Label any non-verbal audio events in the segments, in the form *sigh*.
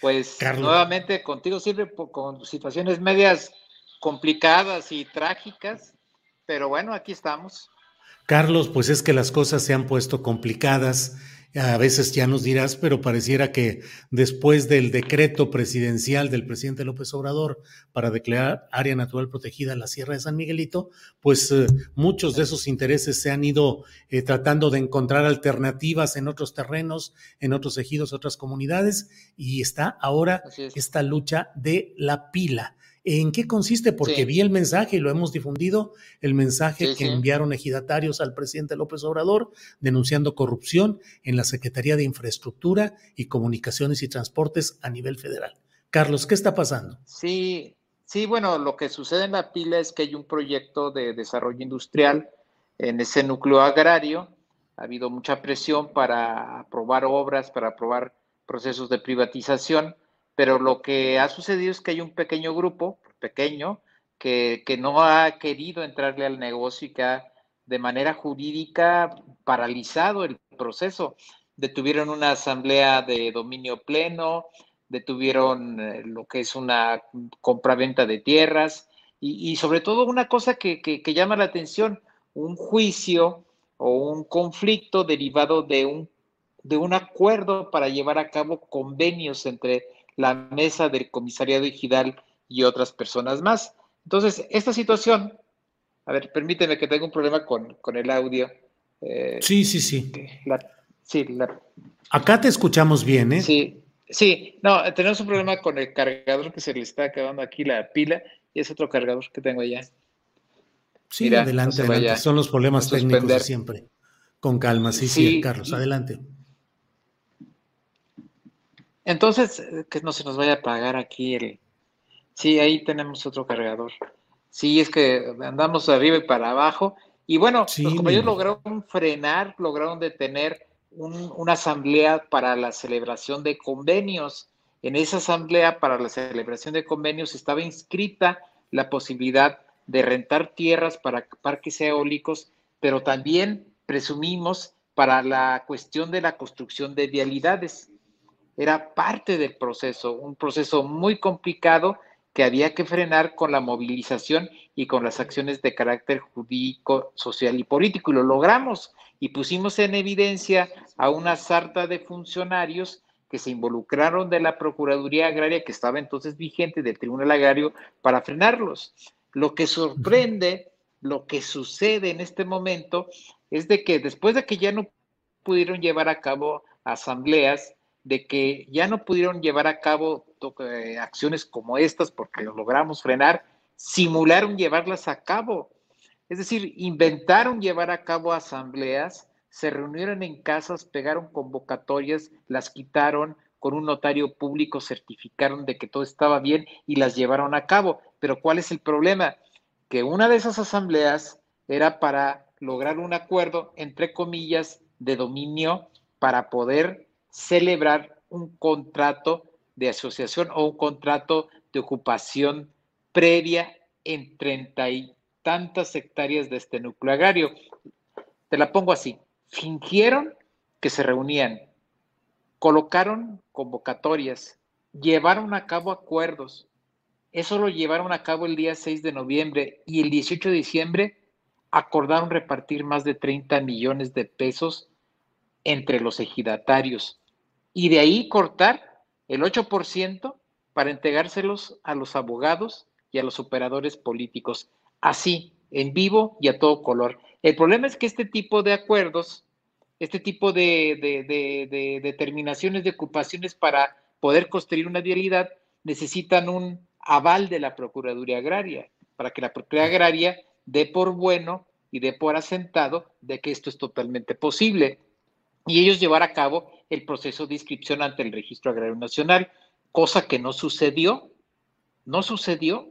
Pues nuevamente contigo siempre con situaciones medias complicadas y trágicas, pero bueno, aquí estamos. Carlos, pues es que las cosas se han puesto complicadas a veces ya nos dirás, pero pareciera que después del decreto presidencial del presidente López Obrador para declarar área natural protegida la Sierra de San Miguelito, pues eh, muchos de esos intereses se han ido eh, tratando de encontrar alternativas en otros terrenos, en otros ejidos, otras comunidades, y está ahora esta lucha de la pila. ¿En qué consiste? Porque vi el mensaje y lo hemos difundido, el mensaje que enviaron ejidatarios al presidente López Obrador denunciando corrupción en la Secretaría de Infraestructura y Comunicaciones y Transportes a nivel federal. Carlos, ¿qué está pasando? Sí, sí, bueno, lo que sucede en la pila es que hay un proyecto de desarrollo industrial en ese núcleo agrario. Ha habido mucha presión para aprobar obras, para aprobar procesos de privatización pero lo que ha sucedido es que hay un pequeño grupo, pequeño, que, no ha querido entrarle al negocio y que ha de manera jurídica paralizado el proceso. Detuvieron una asamblea de dominio pleno, detuvieron eh, lo que es una compraventa de tierras y, sobre todo una cosa que, que, llama la atención, un juicio o un conflicto derivado de un, de un acuerdo para llevar a cabo convenios entre la mesa del comisariado ejidal y otras personas más. Entonces, esta situación, a ver, permíteme que tenga un problema con, el audio. Eh, sí, sí, sí. sí Acá te escuchamos bien, ¿eh? Sí, sí, no, tenemos un problema con el cargador que se le está acabando aquí la pila y es otro cargador que tengo allá. Sí, adelante, adelante. Son los problemas técnicos de siempre. Con calma, sí, sí, Carlos, adelante. Entonces, eh, que no se nos vaya a apagar aquí el... Sí, ahí tenemos otro cargador. Sí, es que andamos arriba y para abajo. Y bueno, los compañeros lograron frenar, lograron detener una asamblea para la celebración de convenios. En esa asamblea para la celebración de convenios estaba inscrita la posibilidad de rentar tierras para parques eólicos, pero también presumimos para la cuestión de la construcción de vialidades era parte del proceso, un proceso muy complicado que había que frenar con la movilización y con las acciones de carácter jurídico, social y político. Y lo logramos y pusimos en evidencia a una sarta de funcionarios que se involucraron de la Procuraduría Agraria que estaba entonces vigente del Tribunal Agrario para frenarlos. Lo que sorprende, lo que sucede en este momento es de que después de que ya no pudieron llevar a cabo asambleas, de que ya no pudieron llevar a cabo eh, acciones como estas porque lo logramos frenar, simularon llevarlas a cabo. Es decir, inventaron llevar a cabo asambleas, se reunieron en casas, pegaron convocatorias, las quitaron, con un notario público certificaron de que todo estaba bien y las llevaron a cabo. Pero ¿cuál es el problema? Que una de esas asambleas era para lograr un acuerdo, entre comillas, de dominio para poder celebrar un contrato de asociación o un contrato de ocupación previa en treinta y tantas hectáreas de este núcleo agrario. Te la pongo así. Fingieron que se reunían, colocaron convocatorias, llevaron a cabo acuerdos. Eso lo llevaron a cabo el día 6 de noviembre y el 18 de diciembre acordaron repartir más de 30 millones de pesos entre los ejidatarios y de ahí cortar el 8% para entregárselos a los abogados y a los operadores políticos, así, en vivo y a todo color. El problema es que este tipo de acuerdos, este tipo de, de determinaciones de ocupaciones para poder construir una vialidad necesitan un aval de la Procuraduría Agraria, para que la Procuraduría Agraria dé por bueno y dé por asentado de que esto es totalmente posible. Y ellos llevar a cabo el proceso de inscripción ante el Registro Agrario Nacional, cosa que no sucedió. No sucedió.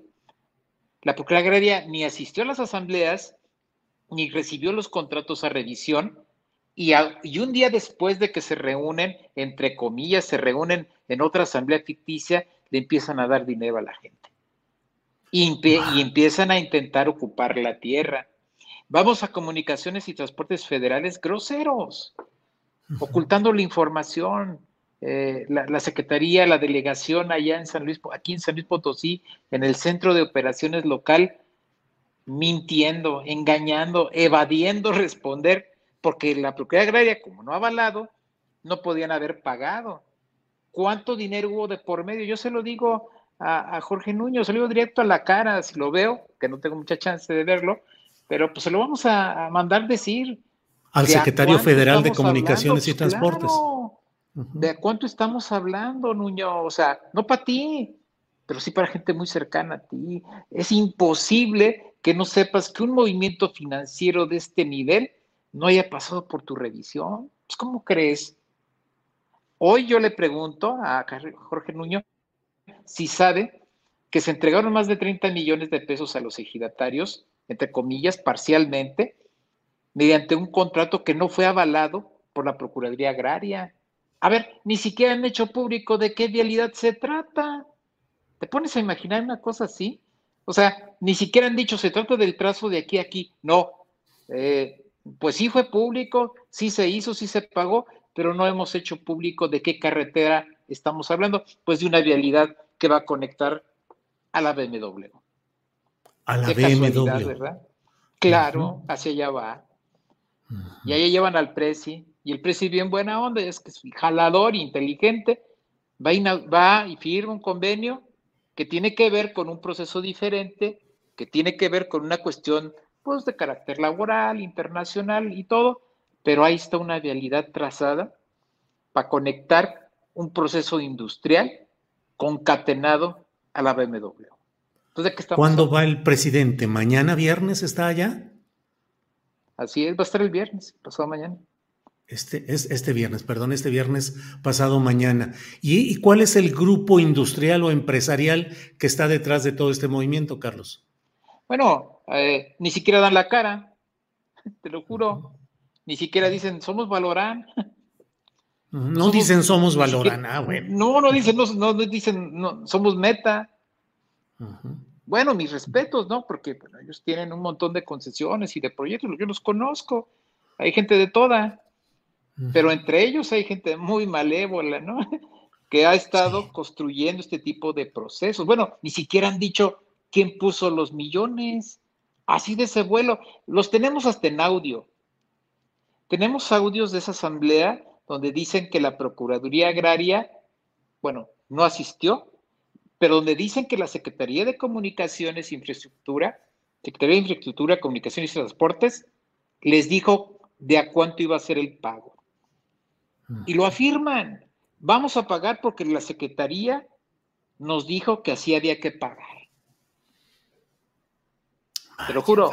La Procuraduría Agraria ni asistió a las asambleas, ni recibió los contratos a revisión, y, y, un día después de que se reúnen, entre comillas, se reúnen en otra asamblea ficticia, le empiezan a dar dinero a la gente. Y, y empiezan a intentar ocupar la tierra. Vamos a comunicaciones y transportes federales groseros, ocultando la información. Eh, la, Secretaría, la delegación allá en San Luis, en San Luis Potosí, en el centro de operaciones local, mintiendo, engañando, evadiendo *laughs* responder, porque la propiedad agraria, como no ha avalado, no podían haber pagado. ¿Cuánto dinero hubo de por medio? Yo se lo digo a, Jorge Nuño, se lo digo directo a la cara, si lo veo, que no tengo mucha chance de verlo, pero pues se lo vamos a, mandar decir. Al secretario federal de Comunicaciones y pues, Transportes. ¿De cuánto estamos hablando, Nuño? O sea, no para ti, pero sí para gente muy cercana a ti. Es imposible que no sepas que un movimiento financiero de este nivel no haya pasado por tu revisión. Pues, ¿Cómo crees? Hoy yo le pregunto a Jorge Nuño si sabe que se entregaron más de 30 millones de pesos a los ejidatarios, entre comillas, parcialmente, mediante un contrato que no fue avalado por la Procuraduría Agraria. A ver, ni siquiera han hecho público de qué vialidad se trata. ¿Te pones a imaginar una cosa así? O sea, ni siquiera han dicho se trata del trazo de aquí a aquí. No. Eh, pues sí fue público, sí se hizo, sí se pagó, pero no hemos hecho público de qué carretera estamos hablando, pues de una vialidad que va a conectar a la BMW. A la BMW. ¿verdad? Claro, hacia allá va. Y ahí llevan al Prezi, y el Prezi bien buena onda, es que es jalador, inteligente, va y, va y firma un convenio que tiene que ver con un proceso diferente, que tiene que ver con una cuestión pues de carácter laboral, internacional y todo, pero ahí está una vialidad trazada para conectar un proceso industrial concatenado a la BMW. Entonces, ¿qué ¿Cuándo va el presidente? ¿Mañana viernes está allá? Así es, va a estar el viernes, pasado mañana. Este, es este viernes, perdón, este viernes pasado mañana. ¿Y, cuál es el grupo industrial o empresarial que está detrás de todo este movimiento, Carlos? Bueno, eh, ni siquiera dan la cara, *laughs* te lo juro. Ni siquiera dicen, somos Valorán. No dicen somos Valorán, ah, bueno. No, no dicen, no, no dicen, no, somos Meta. Bueno, mis respetos, ¿no? Porque ellos tienen un montón de concesiones y de proyectos, yo los conozco. Hay gente de toda, pero entre ellos hay gente muy malévola, ¿no? *laughs* que ha estado construyendo este tipo de procesos. Bueno, ni siquiera han dicho quién puso los millones. Así de ese vuelo. Los tenemos hasta en audio. Tenemos audios de esa asamblea donde dicen que la Procuraduría Agraria, bueno, no asistió, pero donde dicen que la Secretaría de Comunicaciones e Infraestructura, Secretaría de Infraestructura, Comunicaciones y Transportes, les dijo de a cuánto iba a ser el pago. Y lo afirman. Vamos a pagar porque la Secretaría nos dijo que así había que pagar. Te lo juro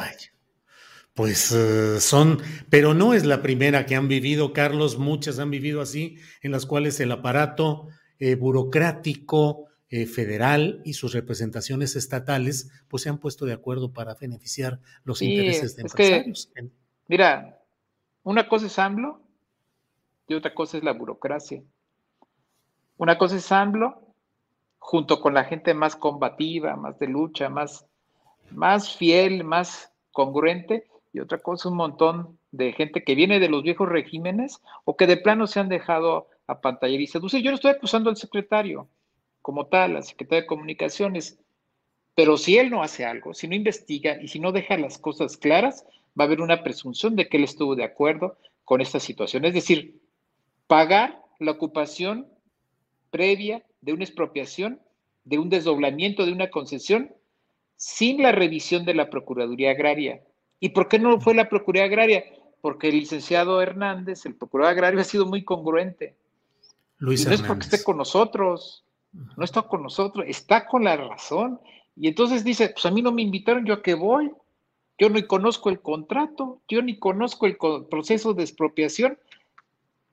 pues eh, son, pero no es la primera que han vivido, Carlos, muchas han vivido así, en las cuales el aparato eh, burocrático eh, federal y sus representaciones estatales, pues se han puesto de acuerdo para beneficiar los intereses de empresarios. mira, una cosa es AMLO y otra cosa es la burocracia. Una cosa es AMLO junto con la gente más combativa, más de lucha, más, más fiel, más congruente, y otra cosa un montón de gente que viene de los viejos regímenes o que de plano se han dejado a pantalla y seducir. Yo no estoy acusando al secretario como tal, al secretario de Comunicaciones, pero si él no hace algo, si no investiga y si no deja las cosas claras, va a haber una presunción de que él estuvo de acuerdo con esta situación. Es decir, pagar la ocupación previa de una expropiación, de un desdoblamiento de una concesión, sin la revisión de la Procuraduría Agraria. ¿Y por qué no fue la Procuraduría Agraria? Porque el licenciado Hernández, el procurador agrario, ha sido muy congruente. Luis no es porque esté con nosotros, no está con nosotros, está con la razón. Y entonces dice, pues a mí no me invitaron, yo a qué voy. Yo ni conozco el contrato, yo ni conozco el proceso de expropiación.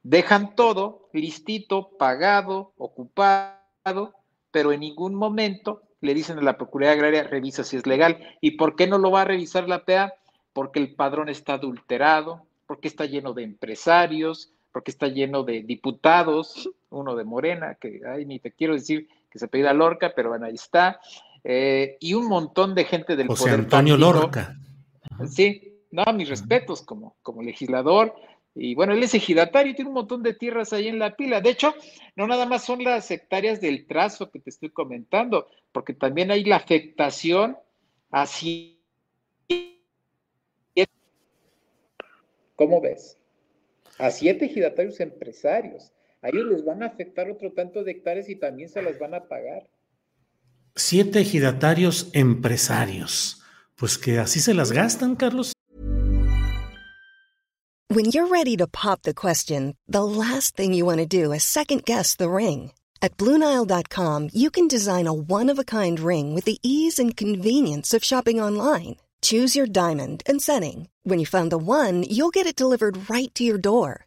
Dejan todo listito, pagado, ocupado, pero en ningún momento le dicen a la Procuraduría Agraria, revisa si es legal. ¿Y por qué no lo va a revisar la PA? Porque el padrón está adulterado, porque está lleno de empresarios, porque está lleno de diputados, uno de Morena, que ay, ni te quiero decir que se pida Lorca, pero bueno, ahí está, eh, y un montón de gente del José Antonio Lorca. Sí, no, mis respetos como, como legislador, y bueno, él es ejidatario, tiene un montón de tierras ahí en la pila. De hecho, no nada más son las hectáreas del trazo que te estoy comentando, porque también hay la afectación así. ¿Cómo ves? A siete ejidatarios empresarios. A ellos les van a afectar otro tanto de hectáreas y también se las van a pagar. Siete ejidatarios empresarios. Pues que así se las gastan, Carlos. When you're ready to pop the question, the last thing you want to do is second guess the ring. At Bluenile.com, you can design a one of a kind ring with the ease and convenience of shopping online. Choose your diamond and setting. When you find the one, you'll get it delivered right to your door.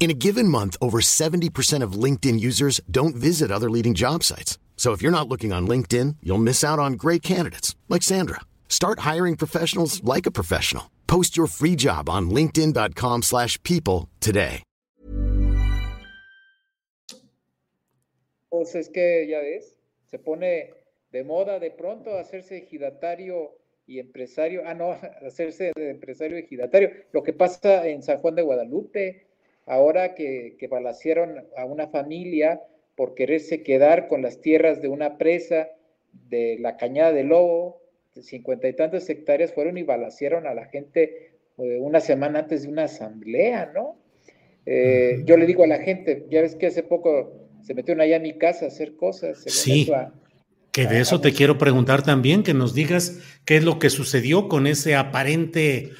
In a given month, over 70% of LinkedIn users don't visit other leading job sites. So if you're not looking on LinkedIn, you'll miss out on great candidates like Sandra. Start hiring professionals like a professional. Post your free job on linkedin.com/people today. Pues es que ya ves, se pone de moda de pronto hacerse ejidatario y empresario, ah no, *laughs* hacerse de empresario ejidatario. Lo que pasa en San Juan de Guadalupe, ahora que, que balacieron a una familia por quererse quedar con las tierras de una presa de la Cañada del Lobo, de cincuenta y tantas hectáreas, fueron y balacieron a la gente eh, una semana antes de una asamblea, ¿no? Eh, yo le digo a la gente, ya ves que hace poco se metieron allá a mi casa a hacer cosas. sí. Que de eso te quiero preguntar también, que nos digas qué es lo que sucedió con ese aparente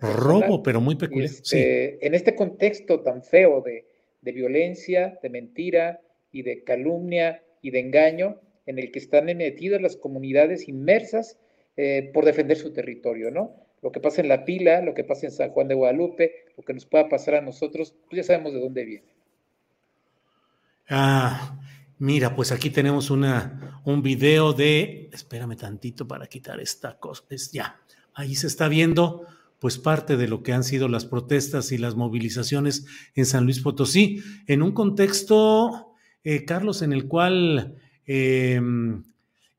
robo, pero muy peculiar. Este, en este contexto tan feo de, violencia, de mentira y de calumnia y de engaño, en el que están metidas las comunidades inmersas eh, por defender su territorio, ¿no? Lo que pasa en La Pila, lo que pasa en San Juan de Guadalupe, lo que nos pueda pasar a nosotros, pues ya sabemos de dónde viene. Ah, Mira, pues aquí tenemos una, un video de, espérame tantito para quitar esta cosa, es ya, ahí se está viendo pues parte de lo que han sido las protestas y las movilizaciones en San Luis Potosí, en un contexto, eh, Carlos, en el cual em,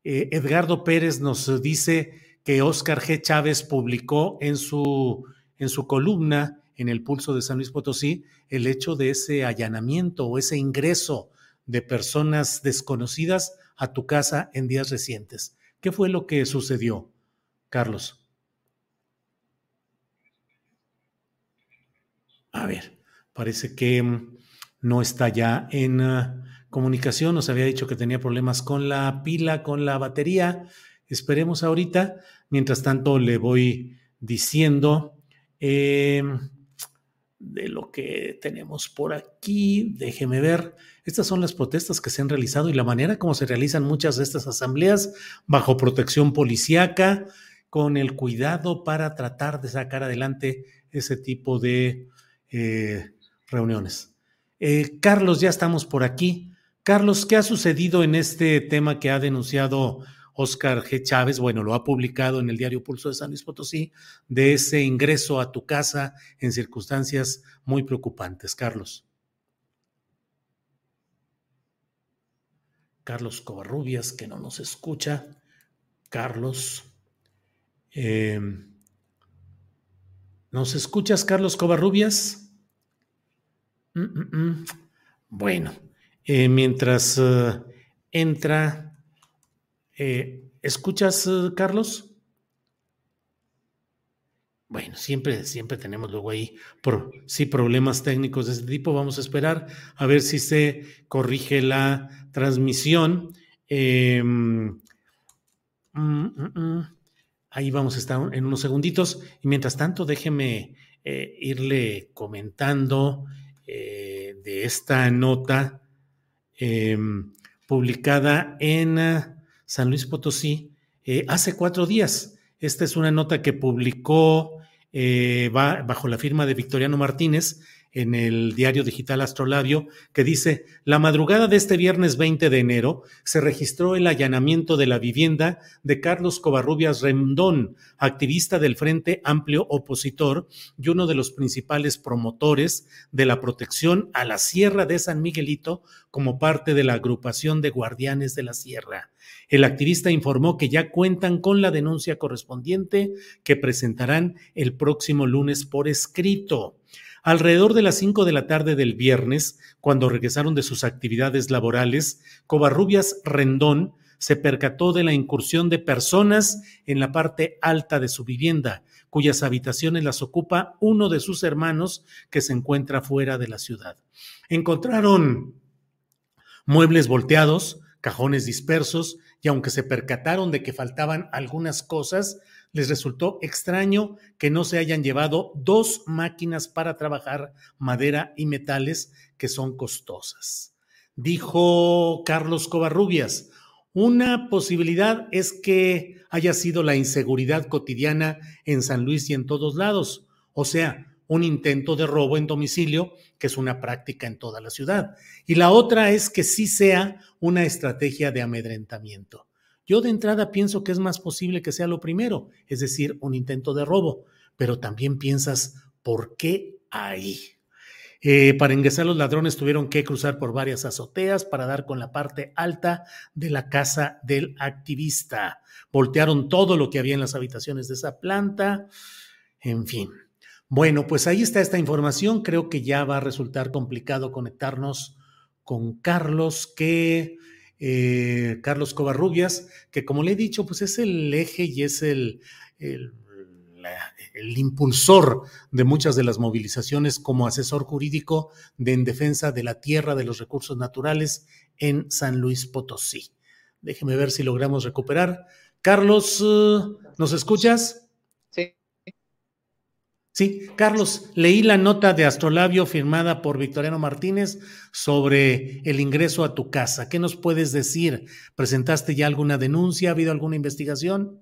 eh, Edgardo Pérez nos dice que Oscar G. Chávez publicó en su, en su columna en el pulso de San Luis Potosí el hecho de ese allanamiento o ese ingreso de personas desconocidas a tu casa en días recientes. ¿Qué fue lo que sucedió, Carlos? A ver, parece que mm, no está ya en ah, comunicación. Nos había dicho que tenía problemas con la pila, con la batería. Esperemos ahorita. Mientras tanto, le voy diciendo em, de lo que tenemos por aquí. Déjeme ver. Estas son las protestas que se han realizado y la manera como se realizan muchas de estas asambleas bajo protección policíaca, con el cuidado para tratar de sacar adelante ese tipo de eh, reuniones. Eh, Carlos, ya estamos por aquí. Carlos, ¿qué ha sucedido en este tema que ha denunciado Oscar G. Chávez? Bueno, lo ha publicado en el diario Pulso de San Luis Potosí, de ese ingreso a tu casa en circunstancias muy preocupantes. Carlos. Carlos Covarrubias, que no nos escucha. Carlos. Eh, ¿Nos escuchas, Carlos Covarrubias? Mm, mm, mm. Bueno, eh, mientras eh, entra, ¿escuchas, Carlos? Bueno, siempre, siempre tenemos luego ahí por, sí problemas técnicos de este tipo. Vamos a esperar a ver si se corrige la transmisión. Em, mm, mm, mm. ahí vamos a estar en unos segunditos. Y mientras tanto, déjeme eh, irle comentando eh, de esta nota em, publicada en San Luis Potosí eh, hace cuatro días. Esta es una nota que publicó bajo la firma de Victoriano Martínez en el diario digital Astrolabio, que dice, la madrugada de este viernes 20 de enero se registró el allanamiento de la vivienda de Carlos Covarrubias Rendón, activista del Frente Amplio Opositor y uno de los principales promotores de la protección a la Sierra de San Miguelito como parte de la agrupación de guardianes de la Sierra. El activista informó que ya cuentan con la denuncia correspondiente que presentarán el próximo lunes por escrito. Alrededor de las 5 de la tarde del viernes, cuando regresaron de sus actividades laborales, Covarrubias Rendón se percató de la incursión de personas en la parte alta de su vivienda, cuyas habitaciones las ocupa uno de sus hermanos que se encuentra fuera de la ciudad. Encontraron muebles volteados, cajones dispersos, y aunque se percataron de que faltaban algunas cosas, les resultó extraño que no se hayan llevado dos máquinas para trabajar madera y metales que son costosas. Dijo Carlos Covarrubias, una posibilidad es que haya sido la inseguridad cotidiana en San Luis y en todos lados, o sea, un intento de robo en domicilio, que es una práctica en toda la ciudad. Y la otra es que sí sea una estrategia de amedrentamiento. Yo de entrada pienso que es más posible que sea lo primero, es decir, un intento de robo, pero también piensas, ¿por qué ahí? Eh, para ingresar los ladrones tuvieron que cruzar por varias azoteas para dar con la parte alta de la casa del activista. Voltearon todo lo que había en las habitaciones de esa planta. En fin. Bueno, pues ahí está esta información. Creo que ya va a resultar complicado conectarnos con Carlos, que eh, Carlos Covarrubias, que como le he dicho, pues es el eje y es el, el, impulsor de muchas de las movilizaciones como asesor jurídico de en defensa de la tierra, de los recursos naturales en San Luis Potosí. Déjeme ver si logramos recuperar. Carlos, eh, ¿nos escuchas? Sí, Carlos, leí la nota de Astrolabio firmada por Victoriano Martínez sobre el ingreso a tu casa. ¿Qué nos puedes decir? ¿Presentaste ya alguna denuncia? ¿Ha habido alguna investigación?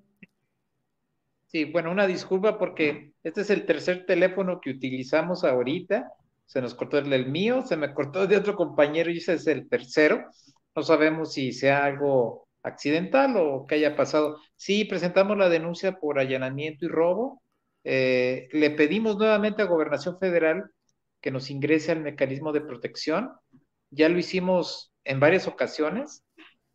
Sí, bueno, una disculpa porque este es el tercer teléfono que utilizamos ahorita. Se nos cortó el, mío, se me cortó de otro compañero y ese es el tercero. No sabemos si sea algo accidental o que haya pasado. Sí, presentamos la denuncia por allanamiento y robo eh, le pedimos nuevamente a Gobernación Federal que nos ingrese al mecanismo de protección. Ya lo hicimos en varias ocasiones.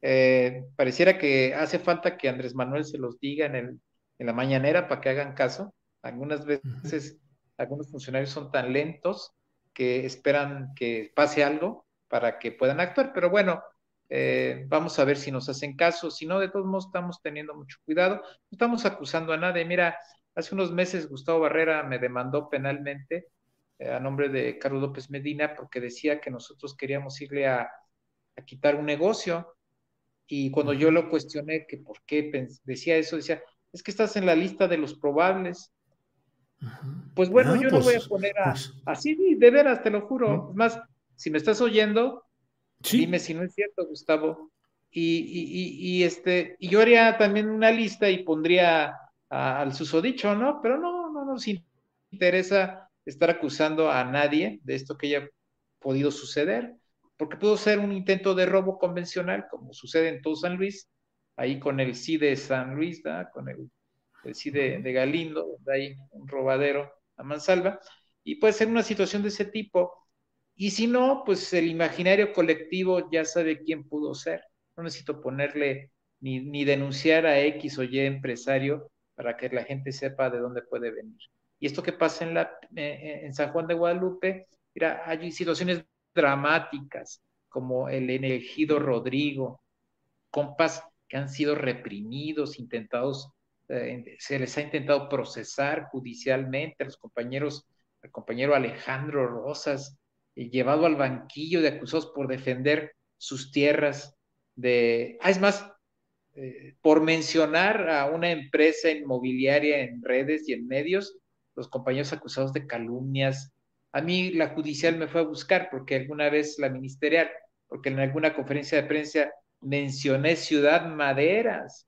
Eh, pareciera que hace falta que Andrés Manuel se los diga en, el, en la mañanera para que hagan caso. Algunas veces algunos funcionarios son tan lentos que esperan que pase algo para que puedan actuar, pero bueno, eh, vamos a ver si nos hacen caso. Si no, de todos modos estamos teniendo mucho cuidado. No estamos acusando a nadie. Mira, Hace unos meses Gustavo Barrera me demandó penalmente eh, a nombre de Carlos López Medina porque decía que nosotros queríamos irle a, quitar un negocio. Y cuando yo lo cuestioné que por qué decía eso, decía, es que estás en la lista de los probables. Pues bueno, ah, yo no voy a pues, poner pues. así, de veras, te lo juro. Es más, si me estás oyendo, dime si no es cierto, Gustavo. Y, y, este, y yo haría también una lista y pondría al susodicho, ¿no? Pero no, no nos interesa estar acusando a nadie de esto que haya podido suceder, porque pudo ser un intento de robo convencional, como sucede en todo San Luis, ahí con el sí de San Luis, con el, el sí de, de, Galindo, donde hay un robadero a mansalva, y puede ser una situación de ese tipo. Y si no, pues el imaginario colectivo ya sabe quién pudo ser. No necesito ponerle ni, ni denunciar a X o Y empresario para que la gente sepa de dónde puede venir. Y esto que pasa en, la, eh, en San Juan de Guadalupe, mira, hay situaciones dramáticas, como el elegido Rodrigo, compas que han sido reprimidos, intentados, eh, se les ha intentado procesar judicialmente, los compañeros el compañero Alejandro Rosas, eh, llevado al banquillo de acusados por defender sus tierras de... Ah, es más, eh, por mencionar a una empresa inmobiliaria en redes y en medios, los compañeros acusados de calumnias. A mí la judicial me fue a buscar porque alguna vez la ministerial, porque en alguna conferencia de prensa mencioné Ciudad Maderas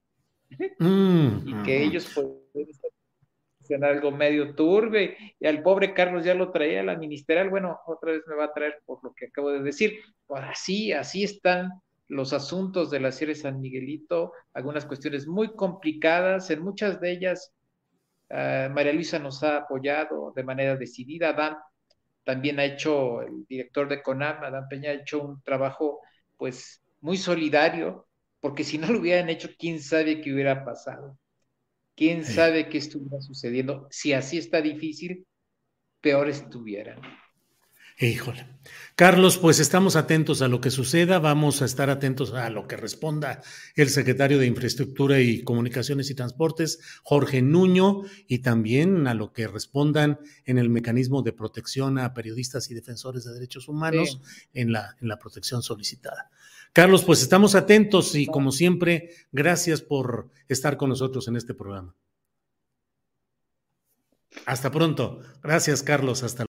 mm, y que ellos pueden estar algo medio turbe, y al pobre Carlos ya lo traía a la ministerial, bueno, otra vez me va a traer por lo que acabo de decir. Pues así, así están los asuntos de la Sierra de San Miguelito, algunas cuestiones muy complicadas, en muchas de ellas uh, María Luisa nos ha apoyado de manera decidida, Dan también ha hecho, el director de CONAM, Adán Peña, ha hecho un trabajo pues muy solidario, porque si no lo hubieran hecho, quién sabe qué hubiera pasado. ¿Quién sabe qué estuviera sucediendo? Si así está difícil, peor estuviera. Híjole. Carlos, pues estamos atentos a lo que suceda, vamos a estar atentos a lo que responda el secretario de Infraestructura y Comunicaciones y Transportes, Jorge Nuño, y también a lo que respondan en el mecanismo de protección a periodistas y defensores de derechos humanos en, la, en la protección solicitada. Carlos, pues estamos atentos y como siempre, gracias por estar con nosotros en este programa. Hasta pronto. Gracias, Carlos. Hasta